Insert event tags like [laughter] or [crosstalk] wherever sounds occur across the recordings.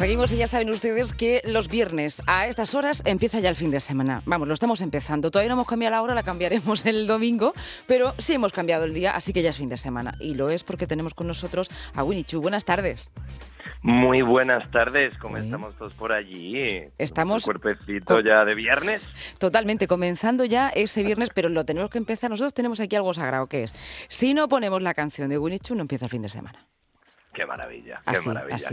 Seguimos y ya saben ustedes que los viernes a estas horas empieza ya el fin de semana. Vamos, lo estamos empezando. Todavía no hemos cambiado la hora, la cambiaremos el domingo, pero sí hemos cambiado el día, así que ya es fin de semana. Y lo es porque tenemos con nosotros a Winnie Chu. Buenas tardes. Muy buenas tardes, ¿cómo estamos todos por allí? Estamos cuerpecito ya de viernes. Totalmente, comenzando ya ese viernes, pero lo tenemos que empezar. Nosotros tenemos aquí algo sagrado que es, si no ponemos la canción de Winnie Chu, no empieza el fin de semana. Qué maravilla, qué maravilla,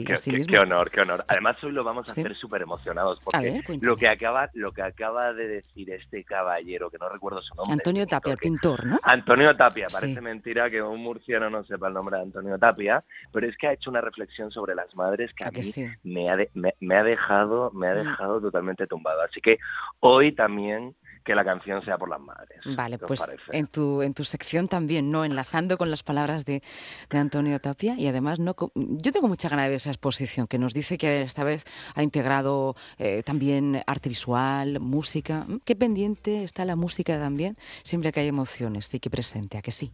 qué, honor, qué honor. Además hoy lo vamos a hacer súper emocionados porque lo que acaba, lo que acaba de decir este caballero, que no recuerdo su nombre. Antonio Tapia, el pintor, ¿no? Antonio Tapia, parece mentira que un murciano no sepa el nombre de Antonio Tapia, pero es que ha hecho una reflexión sobre las madres que a, mí me, ha me, ha dejado, me ha mm. dejado totalmente tumbado. Así que hoy también que la canción sea por las madres. Vale, pues en tu, en tu sección también, ¿no? Enlazando con las palabras de, de, Antonio Tapia y además no yo tengo mucha ganas de ver esa exposición que nos dice que esta vez ha integrado eh, también arte visual, música. ¿Qué pendiente está la música también? Siempre que hay emociones, sí que presente, ¿a que sí?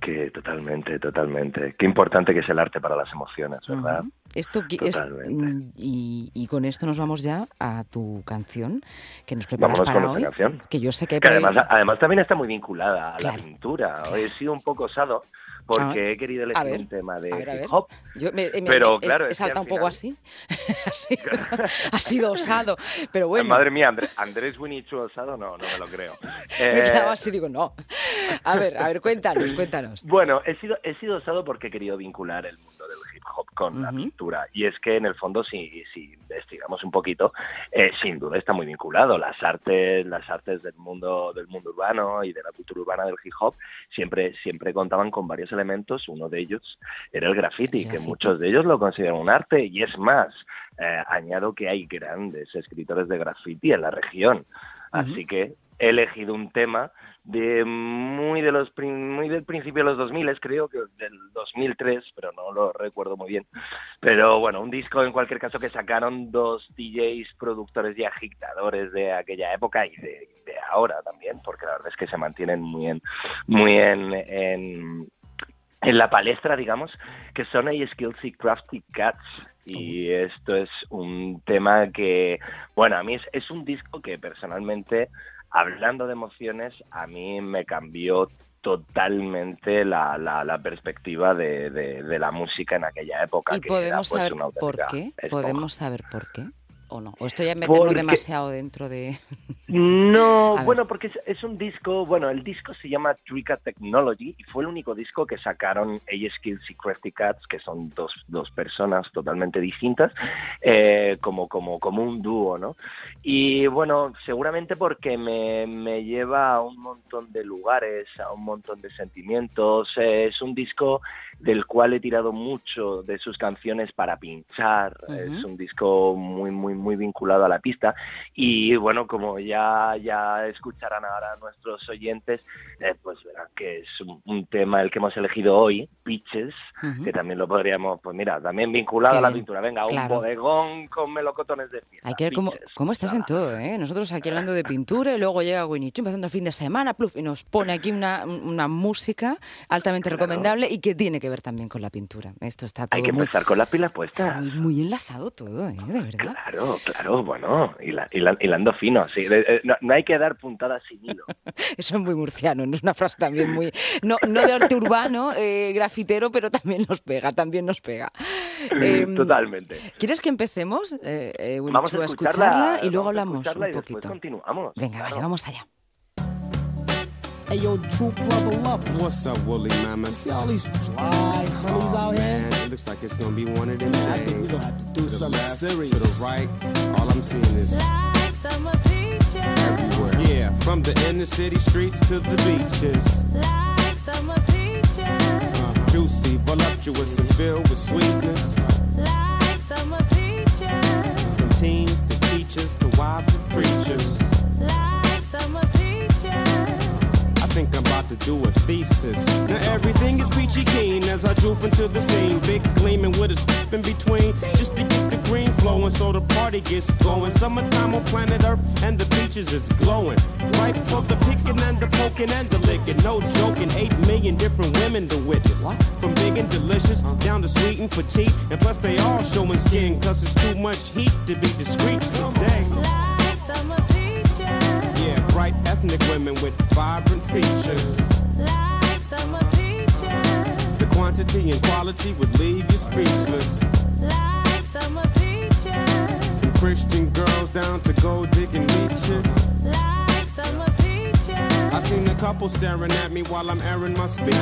Que totalmente, totalmente. Qué importante que es el arte para las emociones, ¿verdad? Esto, mm, y, con esto nos vamos ya a tu canción que nos preparas para hoy. Canción. Que yo sé que, además, además también está muy vinculada a la pintura. Hoy he sido un poco osado porque he querido elegir un tema de hip hop. pero claro, he saltado un poco así. [laughs] [laughs] ha sido osado, pero bueno. Madre mía, Andrés Winichu osado, no, no me lo creo. [laughs] me quedaba así, digo, no. A ver, a ver, cuéntanos, cuéntanos. Bueno, he sido, he sido osado porque he querido vincular el mundo del hip hop con la pintura. Y es que en el fondo, si, si investigamos un poquito, eh, sin duda está muy vinculado. Las artes, las artes del mundo, del mundo urbano y de la cultura urbana del hip hop siempre, siempre contaban con varios elementos. Uno de ellos era el graffiti, que muchos de ellos lo consideran un arte. Y es más, eh, añado que hay grandes escritores de graffiti en la región. Así que he elegido un tema de muy de los muy del principio de los 2000 creo que del 2003 pero no lo recuerdo muy bien pero bueno un disco en cualquier caso que sacaron dos DJs productores y agitadores de aquella época y de, ahora también porque la verdad es que se mantienen muy en muy en, en en la palestra, digamos, que son A Skills y Crafty Cats. Y esto es un tema que, bueno, a mí es, es un disco que personalmente hablando de emociones, a mí me cambió totalmente la, la, perspectiva de, de, la música en aquella época. ¿Y podemos pues, saber por qué? ¿Podemos saber por qué? ¿O no? ¿O estoy ya metiendo demasiado dentro de...? [laughs] No, bueno, porque es, un disco, bueno, el disco se llama Trika Technology y fue el único disco que sacaron A Skills y Crafty Cats, que son dos, dos personas totalmente distintas, eh, como, como, como un dúo, ¿no? Y bueno, seguramente porque me, me lleva a un montón de lugares, a un montón de sentimientos. Eh, es un disco del cual he tirado mucho de sus canciones para pinchar. Es un disco muy, muy, muy vinculado a la pista. Y bueno, como ya, ya escucharán ahora nuestros oyentes, eh, pues verán que es un, tema el que hemos elegido hoy, Pitches, que también lo podríamos, pues mira, también vinculado a la pintura. Venga, un bodegón con melocotones de fiesta. Hay que ver cómo, cómo estás en todo, ¿eh? Nosotros aquí hablando de pintura y luego llega Winnie Chu empezando el fin de semana, pluf, y nos pone aquí una, una música altamente recomendable y que tiene que ver también con la pintura. Esto está todo Hay que empezar con las pilas puestas. Muy, enlazado todo, ¿eh? De verdad. Claro, claro, bueno, y hilando fino, sí. Eh, no, hay que dar puntadas sin hilo. [laughs] Eso es muy murciano, ¿no? es una frase también muy... No, no de arte urbano, eh, grafitero, pero también nos pega, también nos pega. Em, Totalmente. ¿Quieres que empecemos, eh, vamos a escucharla, y luego hablamos un poquito? continuamos. Venga, vaya, vamos allá. Ayo, troop lover, lover. What's up, woolly mama? See all these fly honeys oh, out man. here? It looks like it's gonna be one of them man, days. I think we're gonna have to do to something left, serious. To the right, all I'm seeing is like summer peaches. everywhere. Yeah, from the inner city streets to the beaches. Like juicy, voluptuous, and filled with sweetness. Like summer peaches. From teens to teachers to wives of preachers. Like summer think I'm about to do a thesis. Now everything is peachy keen as I droop into the scene. Big gleaming with a step in between. Just so the party gets going. Summertime on planet Earth and the beaches is glowing. Right for the picking and the poking and the licking. No joking, eight million different women to witness. From big and delicious down to sweet and petite. And plus they all showing skin cause it's too much heat to be discreet today. Yeah, bright ethnic women with vibrant features. The quantity and quality would leave you speechless. From Christian girls down to gold digging leeches. I seen a couple staring at me while I'm airing my speech.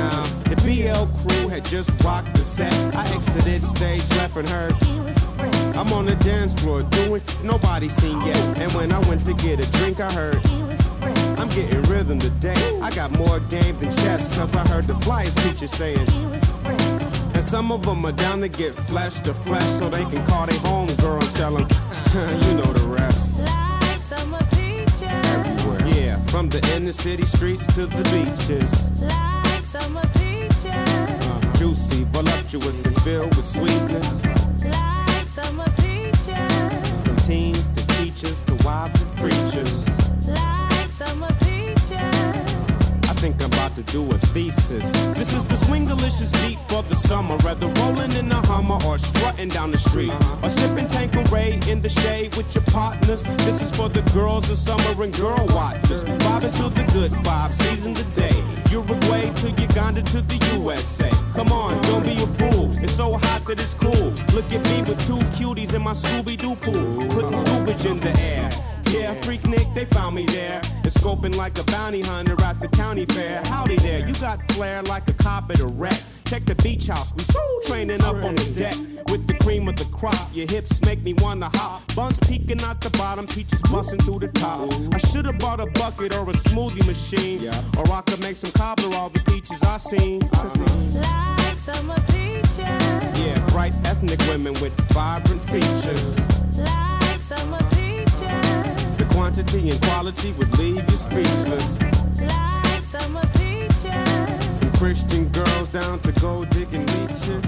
The BL crew had just rocked the set. I exited stage left and heard. I'm on the dance floor doing nobody seen yet. And when I went to get a drink, I heard. I'm getting rhythm today. I got more game than chess, cause I heard the flyers teacher saying. And some of them are down to get flesh to flesh so they can call their home girl and tell them, [laughs] you know the rest. Everywhere. Yeah, from the inner city streets to the beaches. Uh, juicy, voluptuous, and filled with summer. Whether rolling in a Hummer or strutting down the street. Or sipping Tanqueray in the shade with your partners. This is for the girls of summer and girl watchers. Vibing to the good vibe, season the day. Uruguay to Uganda to the USA. Come on, don't be a fool. It's so hot that it's cool. Look at me with two cuties in my Scooby Doo pool. Putting dubage in the air. Yeah, freak Nick, they found me there. And scoping like a bounty hunter at the county fair. Howdy there, you got flair like a cop at a wreck. Check the beach house, we soul training up on the deck. With the cream of the crop, your hips make me wanna hop. Buns peeking out the bottom, peaches busting through the top. I should've bought a bucket or a smoothie machine. Or I could make some cobbler all the peaches I seen. Yeah, bright ethnic women with vibrant features. The quantity and quality would leave you speechless. From Christian girls down to gold digging leeches.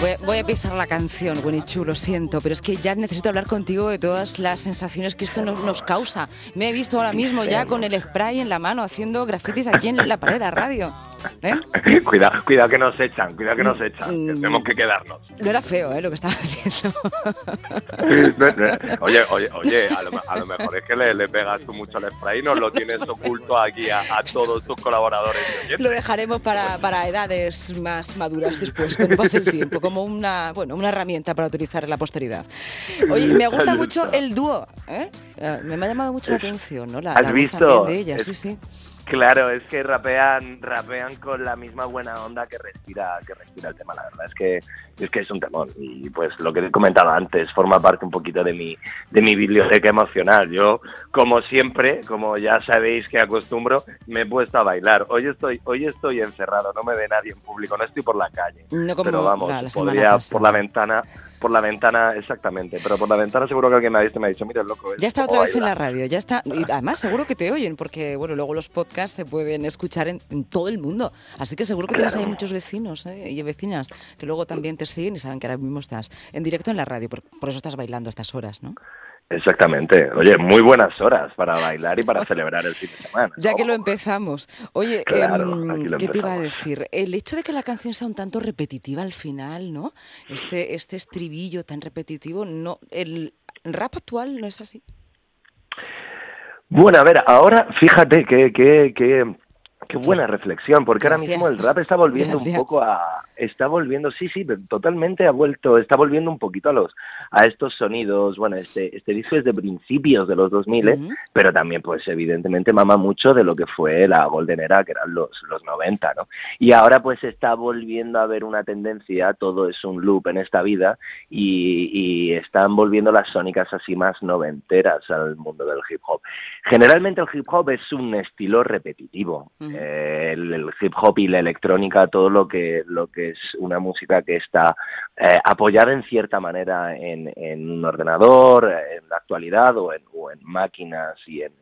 Voy, voy a pisar la canción, Winichu, lo siento, pero es que ya necesito hablar contigo de todas las sensaciones que esto nos, nos causa. Me he visto ahora mismo ya con el spray en la mano haciendo grafitis aquí en la pared de la radio. ¿Eh? [laughs] cuidado, cuidado que nos echan, cuidado que nos echan, que Mm. tenemos que quedarnos. No era feo, ¿eh? Lo que estaba haciendo. [laughs] Oye, oye, oye, a lo, a lo mejor es que le, le pegas tú mucho al spray y nos lo tienes [laughs] oculto aquí a, a todos tus colaboradores. Lo dejaremos para, para edades más maduras después, cuando pase el tiempo, como una, bueno, una herramienta para utilizar en la posteridad. Oye, me gusta mucho el dúo, ¿eh? Eh, Me ha llamado mucho la atención, ¿no? La, ¿Has la voz visto? también de ella, Es- sí, sí. Claro, es que rapean, rapean con la misma buena onda que respira, que respira el tema. La verdad es que es que es un temón y pues lo que he comentado antes forma parte un poquito de mi de mi biblioteca emocional. Yo como siempre, como ya sabéis que acostumbro, me he puesto a bailar. Hoy estoy hoy estoy encerrado, no me ve nadie en público, no estoy por la calle. No como pero vamos, la- podría por la ventana, por la ventana exactamente, pero por la ventana seguro que alguien me ha visto y me ha dicho, mira el loco. Ya está otra vez en baila". la radio, ya está. Y además seguro que te oyen, porque bueno, luego los podcasts se pueden escuchar en, en todo el mundo. Así que seguro que tienes ahí muchos vecinos ¿eh? y vecinas que luego también te siguen y saben que ahora mismo estás en directo en la radio, por, por eso estás bailando a estas horas, ¿no? Exactamente. Oye, muy buenas horas para bailar y para [laughs] celebrar el fin de semana. Ya que lo empezamos. Oye, Claro, em, ¿qué te iba a decir? El hecho de que la canción sea un tanto repetitiva al final, ¿no? Este, este estribillo tan repetitivo, no, el rap actual no es así. Bueno, a ver, ahora fíjate que, que, que, qué buena reflexión, porque ahora mismo el rap está volviendo Gracias. un poco a, está volviendo, sí, sí, totalmente ha vuelto, está volviendo un poquito a los, a estos sonidos, bueno, este, este disco es de principios de los 2000, Ujú. pero también, pues, evidentemente mama mucho de lo que fue la Golden Era, que eran los, los 90, ¿no? Y ahora, pues, está volviendo a haber una tendencia, todo es un loop en esta vida, y, y están volviendo las sónicas así más noventeras al mundo del hip hop. Generalmente el hip hop es un estilo repetitivo. Eh, el, el hip hop y la electrónica, todo lo que, lo que es una música que está eh, apoyada en cierta manera en, en un ordenador, eh, en la actualidad, o en, o en máquinas y en,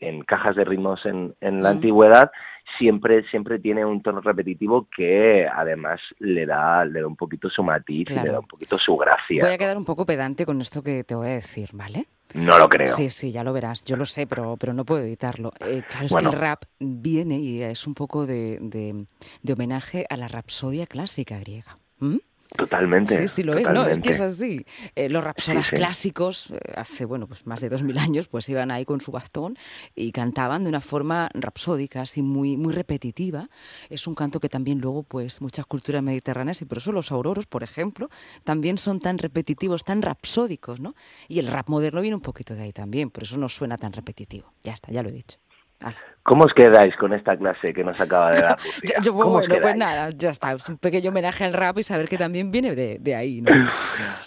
en- cajas de ritmos en, en la Ujú. antigüedad, siempre, siempre tiene un tono repetitivo que además le da, le da un poquito su matiz y le da un poquito su gracia. Voy a quedar un poco pedante con esto que te voy a decir, ¿vale? No lo creo. Sí, sí, ya lo verás. Yo lo sé, pero, pero no puedo evitarlo. Eh, claro, es que el rap viene y es un poco de, de, homenaje a la rapsodia clásica griega. Totalmente. Sí, sí lo es, no, es que es así. Eh, los rapsodas clásicos, eh, hace, bueno, pues más de dos mil años, pues iban ahí con su bastón y cantaban de una forma rapsódica, así muy, muy repetitiva. Es un canto que también luego, pues, muchas culturas mediterráneas, y por eso los auroros, por ejemplo, también son tan repetitivos, tan rapsódicos, ¿no? Y el rap moderno viene un poquito de ahí también, por eso no suena tan repetitivo. Ya está, ya lo he dicho. ¿Cómo os quedáis con esta clase que nos acaba de dar? [laughs] yo, bueno, pues nada, ya está. Es un pequeño homenaje al rap y saber que también viene de, ahí, ¿no?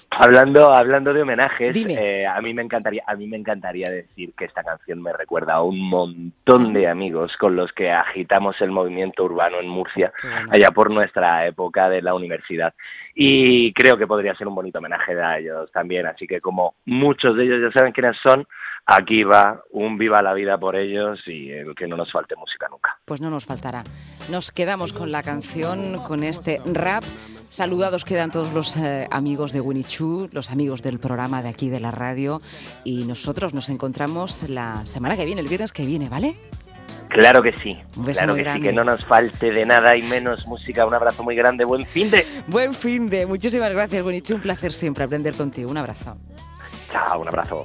hablando, hablando de homenajes, eh, a mí me encantaría, a mí me encantaría decir que esta canción me recuerda a un montón de amigos con los que agitamos el movimiento urbano en Murcia, allá por nuestra época de la universidad. Y creo que podría ser un bonito homenaje a ellos también. Así que como muchos de ellos ya saben quiénes son, aquí va un viva la vida por ellos y que no nos falte música nunca. Pues no nos faltará. Nos quedamos con la canción, con este rap. Saludados quedan todos los eh, amigos de Winnie Chu, los amigos del programa de aquí de la radio y nosotros nos encontramos la semana que viene, el viernes que viene, ¿vale? Claro que sí, claro que sí, que no nos falte de nada y menos música. Un abrazo muy grande, buen fin de. Buen fin de, muchísimas gracias, Winnie Chu, un placer siempre aprender contigo. Un abrazo. Chao, un abrazo.